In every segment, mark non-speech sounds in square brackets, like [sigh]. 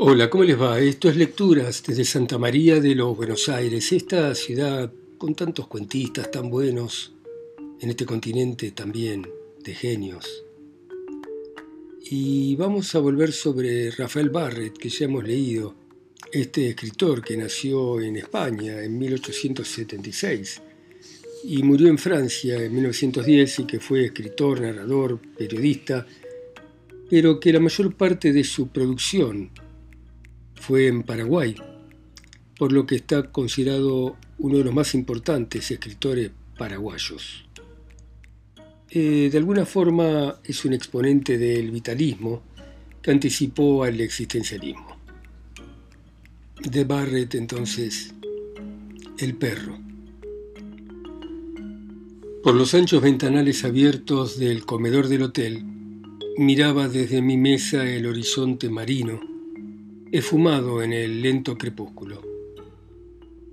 Hola, ¿cómo les va? Esto es Lecturas desde Santa María de los Buenos Aires, esta ciudad con tantos cuentistas tan buenos, en este continente también de genios. Y vamos a volver sobre Rafael Barrett, que ya hemos leído, este escritor que nació en España en 1876 y murió en Francia en 1910 y que fue escritor, narrador, periodista, pero que la mayor parte de su producción fue en Paraguay, por lo que está considerado uno de los más importantes escritores paraguayos. Eh, de alguna forma es un exponente del vitalismo que anticipó al existencialismo. De Barrett entonces, el perro. Por los anchos ventanales abiertos del comedor del hotel, miraba desde mi mesa el horizonte marino esfumado en el lento crepúsculo.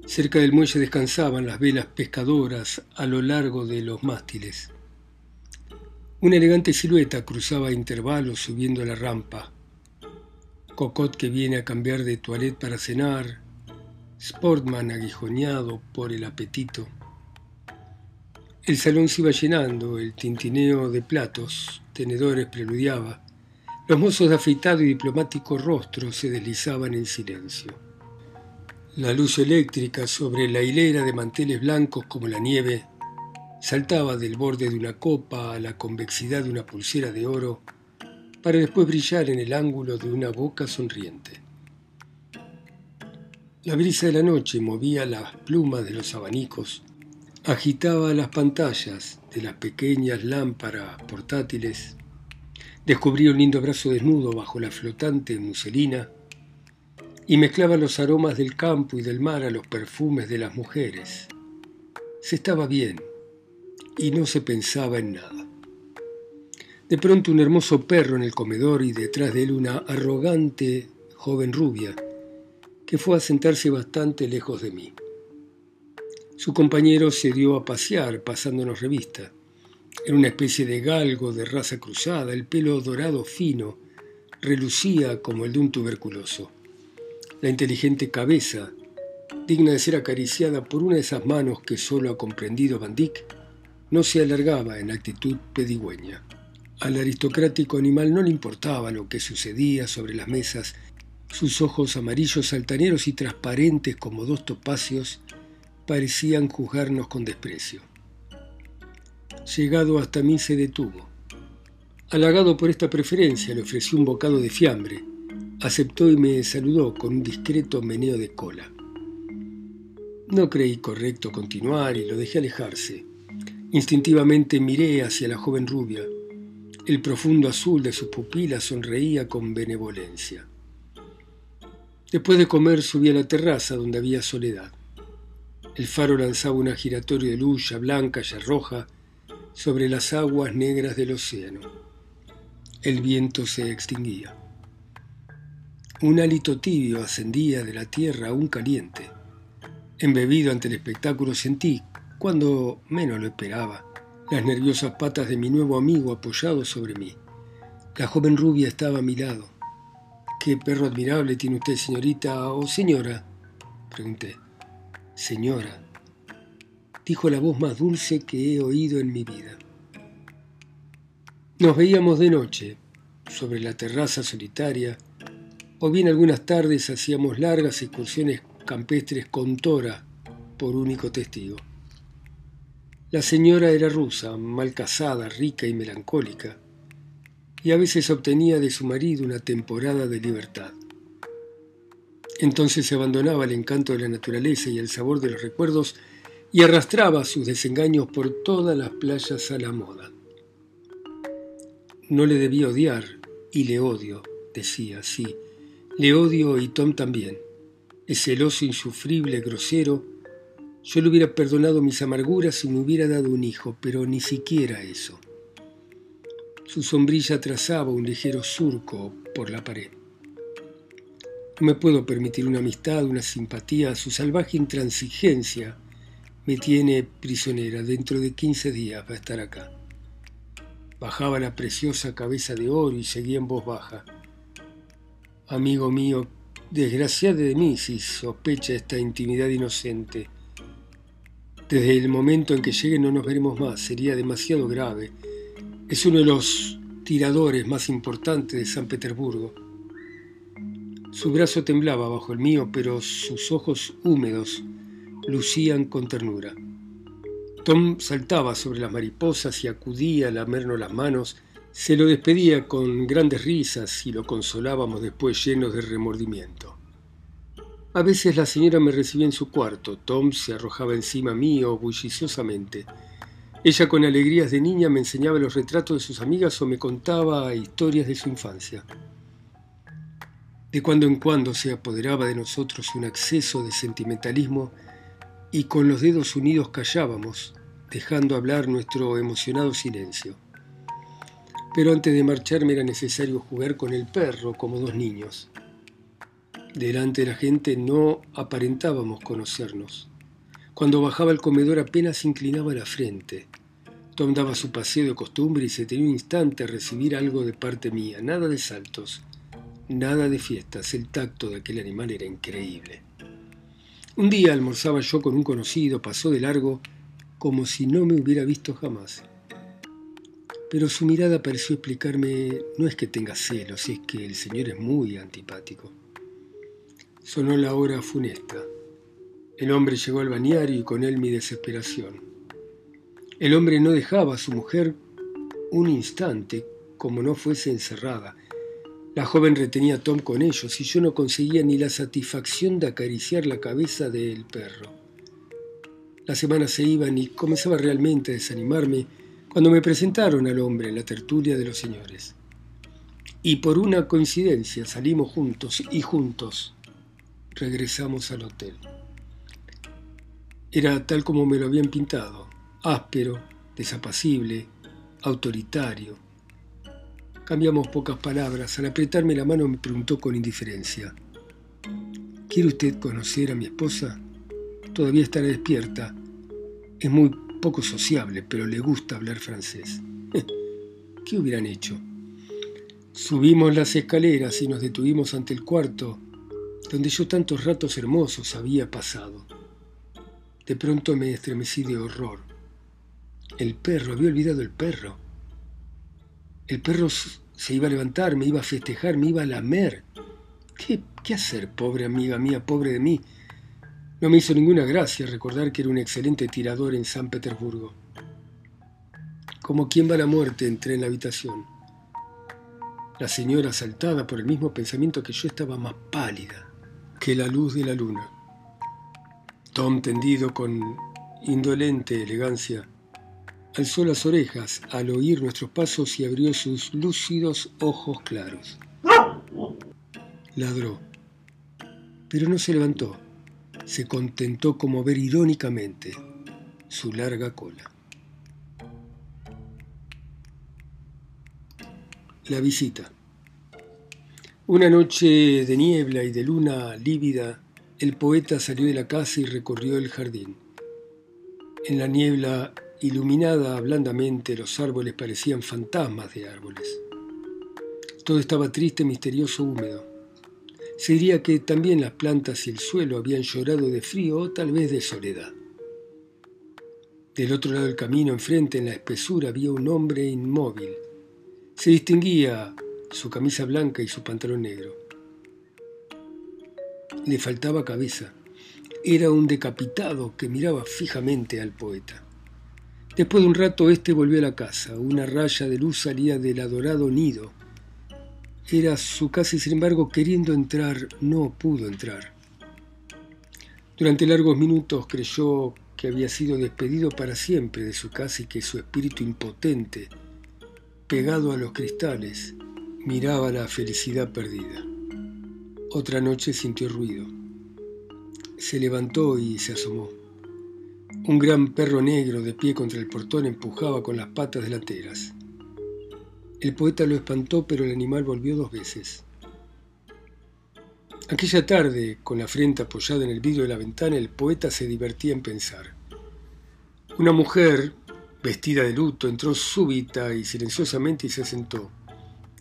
Cerca del muelle descansaban las velas pescadoras a lo largo de los mástiles. Una elegante silueta cruzaba a intervalos subiendo la rampa. Cocot que viene a cambiar de toilette para cenar. Sportman aguijoneado por el apetito. El salón se iba llenando, el tintineo de platos, tenedores preludiaba. Los mozos de afeitado y diplomático rostro se deslizaban en silencio. La luz eléctrica sobre la hilera de manteles blancos como la nieve saltaba del borde de una copa a la convexidad de una pulsera de oro para después brillar en el ángulo de una boca sonriente. La brisa de la noche movía las plumas de los abanicos, agitaba las pantallas de las pequeñas lámparas portátiles Descubrí un lindo brazo desnudo bajo la flotante muselina y mezclaba los aromas del campo y del mar a los perfumes de las mujeres. Se estaba bien y no se pensaba en nada. De pronto un hermoso perro en el comedor y detrás de él una arrogante joven rubia que fue a sentarse bastante lejos de mí. Su compañero se dio a pasear pasándonos revista. Era una especie de galgo de raza cruzada, el pelo dorado fino, relucía como el de un tuberculoso. La inteligente cabeza, digna de ser acariciada por una de esas manos que solo ha comprendido Van Dyck, no se alargaba en actitud pedigüeña. Al aristocrático animal no le importaba lo que sucedía sobre las mesas. Sus ojos amarillos altaneros y transparentes como dos topacios parecían juzgarnos con desprecio. Llegado hasta mí se detuvo. Halagado por esta preferencia, le ofrecí un bocado de fiambre. Aceptó y me saludó con un discreto meneo de cola. No creí correcto continuar y lo dejé alejarse. Instintivamente miré hacia la joven rubia. El profundo azul de sus pupilas sonreía con benevolencia. Después de comer subí a la terraza donde había soledad. El faro lanzaba una giratoria de luz ya blanca, ya roja, sobre las aguas negras del océano. El viento se extinguía. Un hálito tibio ascendía de la tierra aún caliente. Embebido ante el espectáculo sentí, cuando menos lo esperaba, las nerviosas patas de mi nuevo amigo apoyados sobre mí. La joven rubia estaba a mi lado. ¿Qué perro admirable tiene usted, señorita o señora? Pregunté. Señora, dijo la voz más dulce que he oído en mi vida. Nos veíamos de noche, sobre la terraza solitaria, o bien algunas tardes hacíamos largas excursiones campestres con Tora por único testigo. La señora era rusa, mal casada, rica y melancólica, y a veces obtenía de su marido una temporada de libertad. Entonces se abandonaba el encanto de la naturaleza y el sabor de los recuerdos y arrastraba sus desengaños por todas las playas a la moda. No le debía odiar, y le odio, decía, sí, le odio y Tom también. Es celoso, insufrible, grosero. Yo le hubiera perdonado mis amarguras si me hubiera dado un hijo, pero ni siquiera eso. Su sombrilla trazaba un ligero surco por la pared. No me puedo permitir una amistad, una simpatía, su salvaje intransigencia me tiene prisionera. Dentro de 15 días va a estar acá. Bajaba la preciosa cabeza de oro y seguía en voz baja. Amigo mío, desgraciado de mí si sospecha esta intimidad inocente. Desde el momento en que llegue no nos veremos más, sería demasiado grave. Es uno de los tiradores más importantes de San Petersburgo. Su brazo temblaba bajo el mío, pero sus ojos húmedos lucían con ternura. Tom saltaba sobre las mariposas y acudía a lamernos las manos. Se lo despedía con grandes risas y lo consolábamos después llenos de remordimiento. A veces la señora me recibía en su cuarto. Tom se arrojaba encima mío bulliciosamente. Ella con alegrías de niña me enseñaba los retratos de sus amigas o me contaba historias de su infancia. De cuando en cuando se apoderaba de nosotros un acceso de sentimentalismo y con los dedos unidos callábamos, dejando hablar nuestro emocionado silencio. Pero antes de marcharme era necesario jugar con el perro como dos niños. Delante de la gente no aparentábamos conocernos. Cuando bajaba al comedor apenas inclinaba la frente. Tom daba su paseo de costumbre y se tenía un instante a recibir algo de parte mía. Nada de saltos, nada de fiestas. El tacto de aquel animal era increíble. Un día almorzaba yo con un conocido, pasó de largo como si no me hubiera visto jamás. Pero su mirada pareció explicarme, no es que tenga celos, es que el señor es muy antipático. Sonó la hora funesta. El hombre llegó al bañario y con él mi desesperación. El hombre no dejaba a su mujer un instante como no fuese encerrada. La joven retenía a Tom con ellos y yo no conseguía ni la satisfacción de acariciar la cabeza del perro. Las semanas se iban y comenzaba realmente a desanimarme cuando me presentaron al hombre en la tertulia de los señores. Y por una coincidencia salimos juntos y juntos regresamos al hotel. Era tal como me lo habían pintado, áspero, desapacible, autoritario, Cambiamos pocas palabras. Al apretarme la mano me preguntó con indiferencia. ¿Quiere usted conocer a mi esposa? Todavía estará despierta. Es muy poco sociable, pero le gusta hablar francés. [laughs] ¿Qué hubieran hecho? Subimos las escaleras y nos detuvimos ante el cuarto donde yo tantos ratos hermosos había pasado. De pronto me estremecí de horror. El perro, había olvidado el perro. El perro se iba a levantar, me iba a festejar, me iba a lamer. ¿Qué, ¿Qué hacer, pobre amiga mía, pobre de mí? No me hizo ninguna gracia recordar que era un excelente tirador en San Petersburgo. Como quien va a la muerte, entré en la habitación. La señora, asaltada por el mismo pensamiento que yo, estaba más pálida que la luz de la luna. Tom, tendido con indolente elegancia, alzó las orejas al oír nuestros pasos y abrió sus lúcidos ojos claros. Ladró, pero no se levantó. Se contentó como ver irónicamente su larga cola. La visita. Una noche de niebla y de luna lívida, el poeta salió de la casa y recorrió el jardín. En la niebla Iluminada blandamente, los árboles parecían fantasmas de árboles. Todo estaba triste, misterioso, húmedo. Se diría que también las plantas y el suelo habían llorado de frío o tal vez de soledad. Del otro lado del camino, enfrente, en la espesura, había un hombre inmóvil. Se distinguía su camisa blanca y su pantalón negro. Le faltaba cabeza. Era un decapitado que miraba fijamente al poeta. Después de un rato éste volvió a la casa. Una raya de luz salía del adorado nido. Era su casa y sin embargo, queriendo entrar, no pudo entrar. Durante largos minutos creyó que había sido despedido para siempre de su casa y que su espíritu impotente, pegado a los cristales, miraba la felicidad perdida. Otra noche sintió ruido. Se levantó y se asomó. Un gran perro negro de pie contra el portón empujaba con las patas delanteras. El poeta lo espantó, pero el animal volvió dos veces. Aquella tarde, con la frente apoyada en el vidrio de la ventana, el poeta se divertía en pensar. Una mujer, vestida de luto, entró súbita y silenciosamente y se sentó.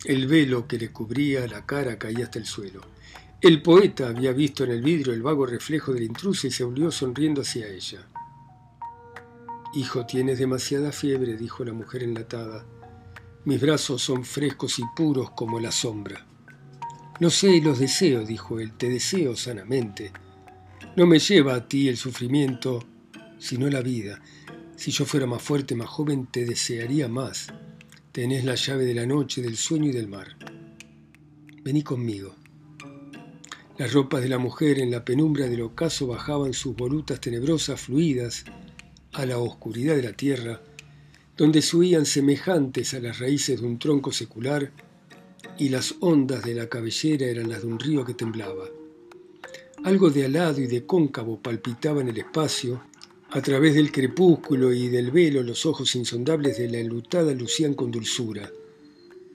El velo que le cubría la cara caía hasta el suelo. El poeta había visto en el vidrio el vago reflejo del intruso y se volvió sonriendo hacia ella. Hijo, tienes demasiada fiebre, dijo la mujer enlatada. Mis brazos son frescos y puros como la sombra. No sé, los deseo, dijo él, te deseo sanamente. No me lleva a ti el sufrimiento, sino la vida. Si yo fuera más fuerte, más joven, te desearía más. Tenés la llave de la noche, del sueño y del mar. Vení conmigo. Las ropas de la mujer en la penumbra del ocaso bajaban sus volutas tenebrosas, fluidas, a la oscuridad de la tierra, donde subían semejantes a las raíces de un tronco secular, y las ondas de la cabellera eran las de un río que temblaba. Algo de alado y de cóncavo palpitaba en el espacio, a través del crepúsculo y del velo los ojos insondables de la enlutada lucían con dulzura.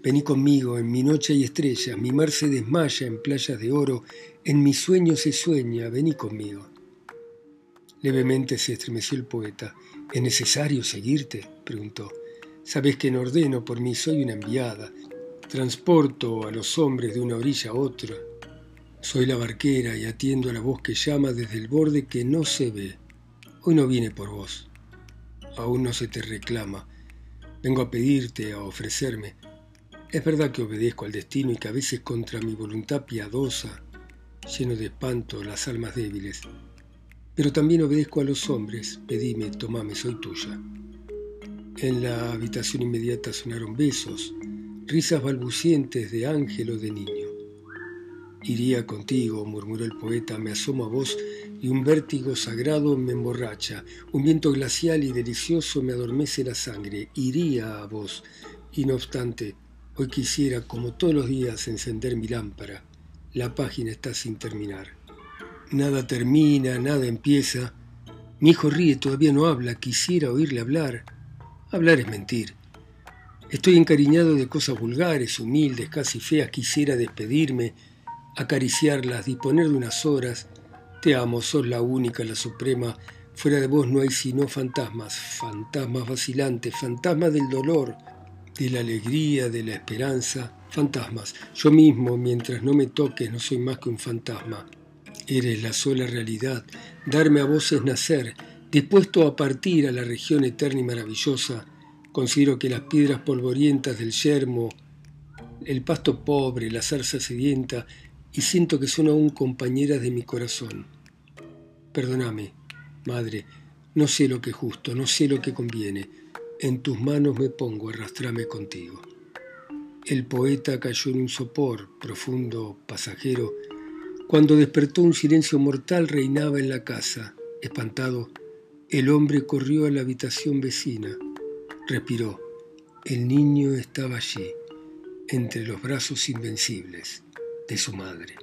Vení conmigo, en mi noche hay estrellas, mi mar se desmaya en playas de oro, en mi sueño se sueña, vení conmigo. Levemente se estremeció el poeta. ¿Es necesario seguirte? preguntó. Sabes que no ordeno por mí, soy una enviada. Transporto a los hombres de una orilla a otra. Soy la barquera y atiendo a la voz que llama desde el borde que no se ve. Hoy no viene por vos. Aún no se te reclama. Vengo a pedirte, a ofrecerme. Es verdad que obedezco al destino y que a veces contra mi voluntad piadosa, lleno de espanto las almas débiles. Pero también obedezco a los hombres. Pedime, tomame, soy tuya. En la habitación inmediata sonaron besos, risas balbucientes de ángel o de niño. Iría contigo, murmuró el poeta, me asomo a vos y un vértigo sagrado me emborracha, un viento glacial y delicioso me adormece la sangre. Iría a vos, y no obstante, hoy quisiera, como todos los días, encender mi lámpara. La página está sin terminar. Nada termina, nada empieza. Mi hijo ríe, todavía no habla, quisiera oírle hablar. Hablar es mentir. Estoy encariñado de cosas vulgares, humildes, casi feas. Quisiera despedirme, acariciarlas, disponer de unas horas. Te amo, sos la única, la suprema. Fuera de vos no hay sino fantasmas, fantasmas vacilantes, fantasmas del dolor, de la alegría, de la esperanza, fantasmas. Yo mismo, mientras no me toques, no soy más que un fantasma. Eres la sola realidad. Darme a vos es nacer, dispuesto a partir a la región eterna y maravillosa Considero que las piedras polvorientas del yermo, el pasto pobre, la zarza sedienta, y siento que son aún compañeras de mi corazón. Perdóname, madre, no sé lo que es justo, no sé lo que conviene. En tus manos me pongo, arrastrame contigo. El poeta cayó en un sopor profundo, pasajero. Cuando despertó un silencio mortal reinaba en la casa. Espantado, el hombre corrió a la habitación vecina. Respiró. El niño estaba allí, entre los brazos invencibles de su madre.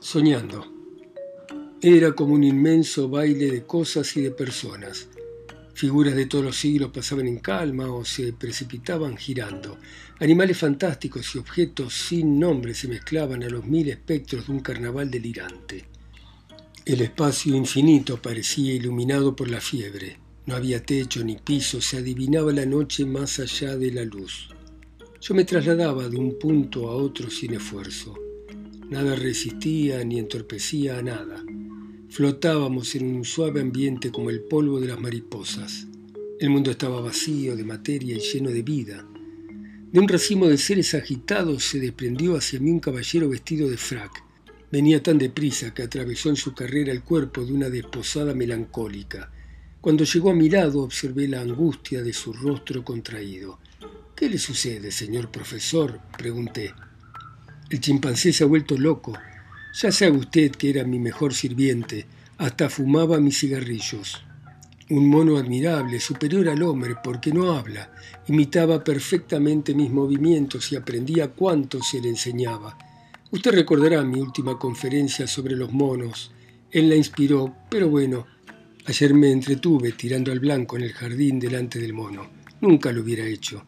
Soñando. Era como un inmenso baile de cosas y de personas. Figuras de todos los siglos pasaban en calma o se precipitaban girando. Animales fantásticos y objetos sin nombre se mezclaban a los mil espectros de un carnaval delirante. El espacio infinito parecía iluminado por la fiebre. No había techo ni piso, se adivinaba la noche más allá de la luz. Yo me trasladaba de un punto a otro sin esfuerzo. Nada resistía ni entorpecía a nada. Flotábamos en un suave ambiente como el polvo de las mariposas. El mundo estaba vacío de materia y lleno de vida. De un racimo de seres agitados se desprendió hacia mí un caballero vestido de frac Venía tan deprisa que atravesó en su carrera el cuerpo de una desposada melancólica. Cuando llegó a mi lado observé la angustia de su rostro contraído. ¿Qué le sucede, señor profesor? pregunté. El chimpancé se ha vuelto loco. Ya sabe usted que era mi mejor sirviente. Hasta fumaba mis cigarrillos. Un mono admirable, superior al hombre, porque no habla. Imitaba perfectamente mis movimientos y aprendía cuánto se le enseñaba. Usted recordará mi última conferencia sobre los monos. Él la inspiró, pero bueno, ayer me entretuve tirando al blanco en el jardín delante del mono. Nunca lo hubiera hecho.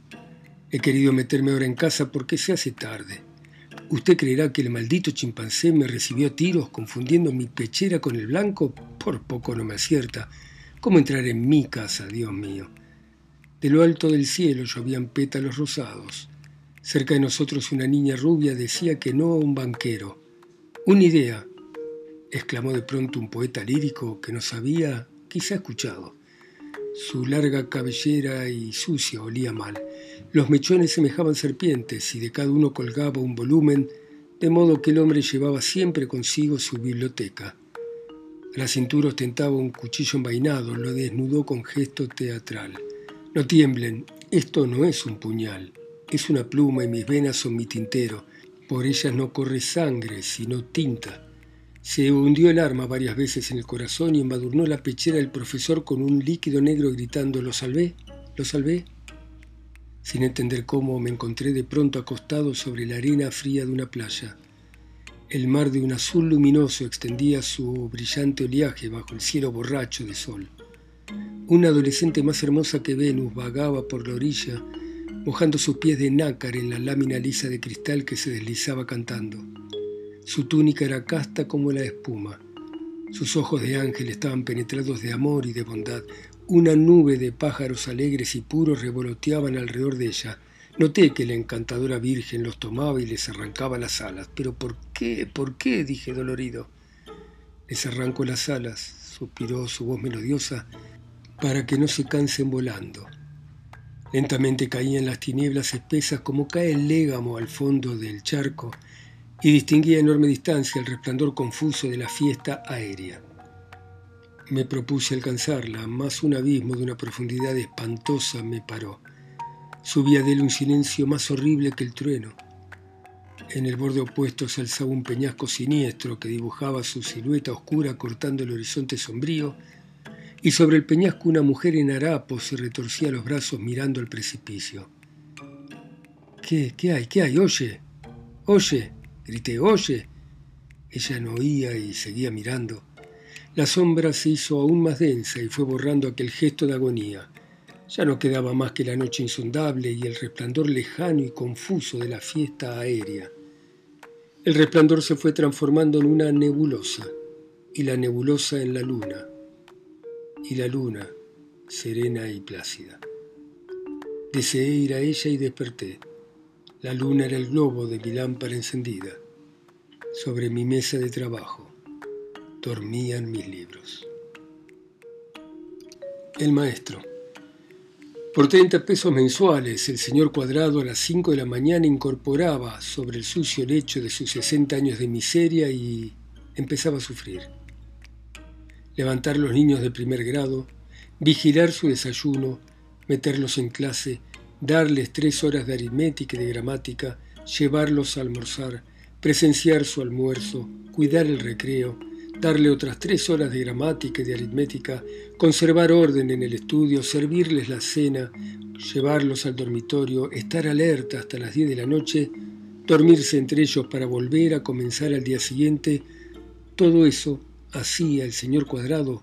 He querido meterme ahora en casa porque se hace tarde. ¿Usted creerá que el maldito chimpancé me recibió tiros confundiendo mi pechera con el blanco? Por poco no me acierta. ¿Cómo entrar en mi casa, Dios mío? De lo alto del cielo llovían pétalos rosados. Cerca de nosotros una niña rubia decía que no a un banquero. Una idea, exclamó de pronto un poeta lírico que nos había quizá escuchado. Su larga cabellera y sucia olía mal. Los mechones semejaban serpientes y de cada uno colgaba un volumen, de modo que el hombre llevaba siempre consigo su biblioteca. La cintura ostentaba un cuchillo envainado, lo desnudó con gesto teatral. No tiemblen, esto no es un puñal, es una pluma y mis venas son mi tintero. Por ellas no corre sangre, sino tinta. Se hundió el arma varias veces en el corazón y embadurnó la pechera del profesor con un líquido negro gritando ¿Lo salvé? ¿Lo salvé? Sin entender cómo me encontré de pronto acostado sobre la arena fría de una playa. El mar de un azul luminoso extendía su brillante oleaje bajo el cielo borracho de sol. Una adolescente más hermosa que Venus vagaba por la orilla, mojando sus pies de nácar en la lámina lisa de cristal que se deslizaba cantando. Su túnica era casta como la espuma. Sus ojos de ángel estaban penetrados de amor y de bondad. Una nube de pájaros alegres y puros revoloteaban alrededor de ella. Noté que la encantadora virgen los tomaba y les arrancaba las alas. ¿Pero por qué? ¿Por qué? dije dolorido. Les arranco las alas, suspiró su voz melodiosa, para que no se cansen volando. Lentamente caían las tinieblas espesas como cae el légamo al fondo del charco y distinguía a enorme distancia el resplandor confuso de la fiesta aérea. Me propuse alcanzarla, mas un abismo de una profundidad espantosa me paró. Subía de él un silencio más horrible que el trueno. En el borde opuesto se alzaba un peñasco siniestro que dibujaba su silueta oscura cortando el horizonte sombrío, y sobre el peñasco una mujer en harapos se retorcía los brazos mirando al precipicio. ¿Qué? ¿Qué hay? ¿Qué hay? Oye, oye. Grité, oye. Ella no oía y seguía mirando. La sombra se hizo aún más densa y fue borrando aquel gesto de agonía. Ya no quedaba más que la noche insondable y el resplandor lejano y confuso de la fiesta aérea. El resplandor se fue transformando en una nebulosa, y la nebulosa en la luna, y la luna serena y plácida. Deseé ir a ella y desperté. La luna era el globo de mi lámpara encendida. Sobre mi mesa de trabajo dormían mis libros. El maestro. Por 30 pesos mensuales, el señor Cuadrado a las 5 de la mañana incorporaba sobre el sucio lecho de sus 60 años de miseria y empezaba a sufrir. Levantar los niños de primer grado, vigilar su desayuno, meterlos en clase, darles tres horas de aritmética y de gramática, llevarlos a almorzar, presenciar su almuerzo, cuidar el recreo, darle otras tres horas de gramática y de aritmética, conservar orden en el estudio, servirles la cena, llevarlos al dormitorio, estar alerta hasta las diez de la noche, dormirse entre ellos para volver a comenzar al día siguiente, todo eso hacía el señor Cuadrado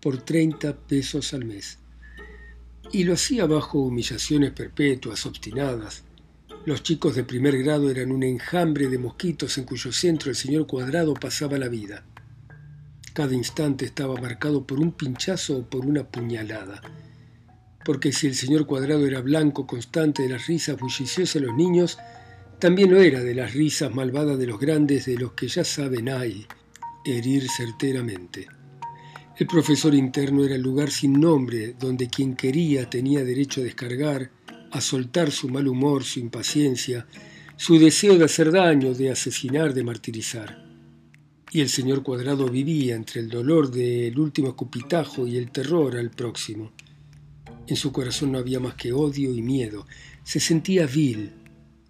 por 30 pesos al mes y lo hacía bajo humillaciones perpetuas, obstinadas. Los chicos de primer grado eran un enjambre de mosquitos en cuyo centro el señor Cuadrado pasaba la vida. Cada instante estaba marcado por un pinchazo o por una puñalada. Porque si el señor Cuadrado era blanco constante de las risas bulliciosas de los niños, también lo era de las risas malvadas de los grandes de los que ya saben hay herir certeramente. El profesor interno era el lugar sin nombre donde quien quería tenía derecho a descargar, a soltar su mal humor, su impaciencia, su deseo de hacer daño, de asesinar, de martirizar. Y el señor Cuadrado vivía entre el dolor del último escupitajo y el terror al próximo. En su corazón no había más que odio y miedo. Se sentía vil.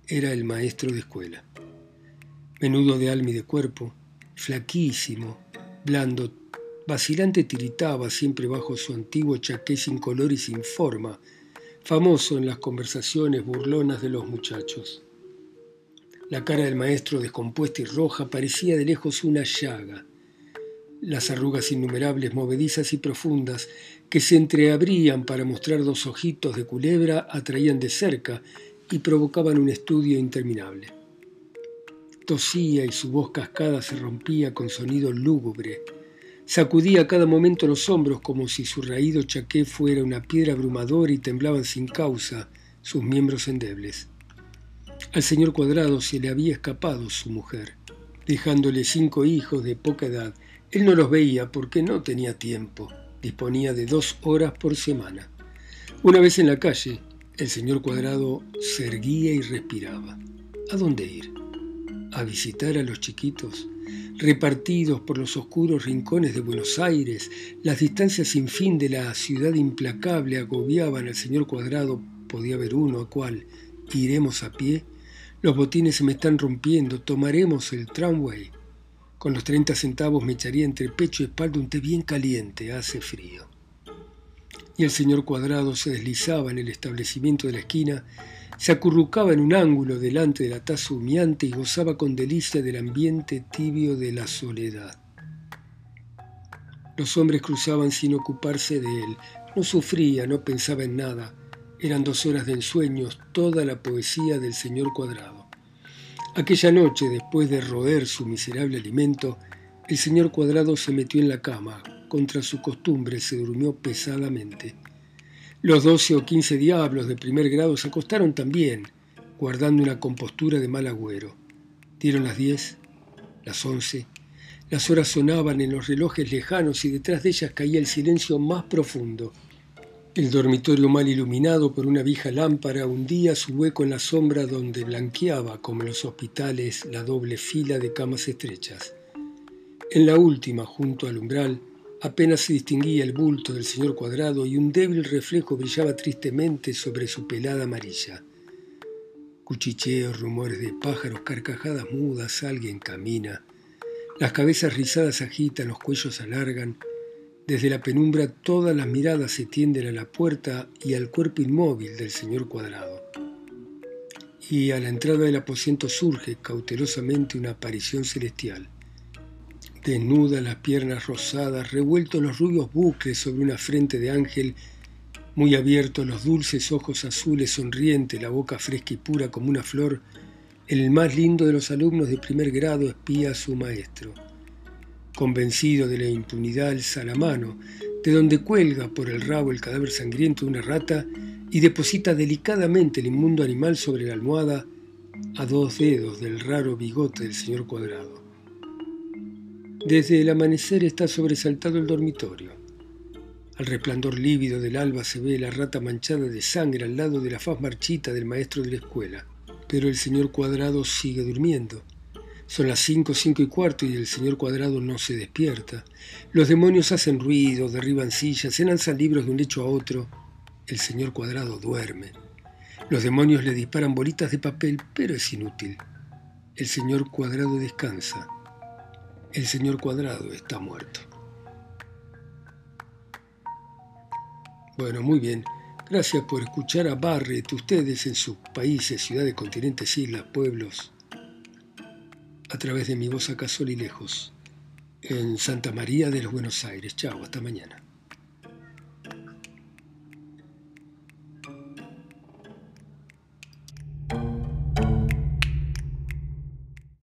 Era el maestro de escuela. Menudo de alma y de cuerpo, flaquísimo, blando, Vacilante tiritaba siempre bajo su antiguo chaqué sin color y sin forma, famoso en las conversaciones burlonas de los muchachos. La cara del maestro descompuesta y roja parecía de lejos una llaga. Las arrugas innumerables, movedizas y profundas, que se entreabrían para mostrar dos ojitos de culebra, atraían de cerca y provocaban un estudio interminable. Tosía y su voz cascada se rompía con sonido lúgubre Sacudía a cada momento los hombros como si su raído chaqué fuera una piedra abrumadora y temblaban sin causa sus miembros endebles. Al señor Cuadrado se le había escapado su mujer, dejándole cinco hijos de poca edad. Él no los veía porque no tenía tiempo, disponía de dos horas por semana. Una vez en la calle, el señor Cuadrado se erguía y respiraba. ¿A dónde ir? ¿A visitar a los chiquitos? Repartidos por los oscuros rincones de Buenos Aires, las distancias sin fin de la ciudad implacable agobiaban al señor Cuadrado, podía haber uno a cual, iremos a pie, los botines se me están rompiendo, tomaremos el tramway. Con los treinta centavos me echaría entre pecho y espalda un té bien caliente, hace frío. Y el señor Cuadrado se deslizaba en el establecimiento de la esquina se acurrucaba en un ángulo delante de la taza humeante y gozaba con delicia del ambiente tibio de la soledad. Los hombres cruzaban sin ocuparse de él. No sufría, no pensaba en nada. Eran dos horas de ensueños, toda la poesía del señor Cuadrado. Aquella noche, después de roer su miserable alimento, el señor Cuadrado se metió en la cama. Contra su costumbre se durmió pesadamente. Los doce o quince diablos de primer grado se acostaron también, guardando una compostura de mal agüero. Dieron las diez, las once, las horas sonaban en los relojes lejanos y detrás de ellas caía el silencio más profundo. El dormitorio mal iluminado por una vieja lámpara hundía su hueco en la sombra donde blanqueaba, como en los hospitales, la doble fila de camas estrechas. En la última, junto al umbral, Apenas se distinguía el bulto del señor Cuadrado y un débil reflejo brillaba tristemente sobre su pelada amarilla. Cuchicheos, rumores de pájaros, carcajadas mudas, alguien camina. Las cabezas rizadas agitan, los cuellos alargan. Desde la penumbra todas las miradas se tienden a la puerta y al cuerpo inmóvil del señor Cuadrado. Y a la entrada del aposento surge cautelosamente una aparición celestial desnuda las piernas rosadas, revueltos los rubios bucles sobre una frente de ángel, muy abiertos los dulces ojos azules, sonriente, la boca fresca y pura como una flor, el más lindo de los alumnos de primer grado espía a su maestro. Convencido de la impunidad, alza la mano, de donde cuelga por el rabo el cadáver sangriento de una rata y deposita delicadamente el inmundo animal sobre la almohada a dos dedos del raro bigote del señor Cuadrado. Desde el amanecer está sobresaltado el dormitorio. Al resplandor lívido del alba se ve la rata manchada de sangre al lado de la faz marchita del maestro de la escuela. Pero el señor Cuadrado sigue durmiendo. Son las cinco, cinco y cuarto y el señor Cuadrado no se despierta. Los demonios hacen ruido, derriban sillas, se lanzan libros de un lecho a otro. El señor Cuadrado duerme. Los demonios le disparan bolitas de papel, pero es inútil. El señor Cuadrado descansa el señor Cuadrado está muerto. Bueno, muy bien. Gracias por escuchar a Barrett, ustedes en sus países, ciudades, continentes, islas, pueblos, a través de mi voz acá sol y lejos, en Santa María de los Buenos Aires. Chao, hasta mañana.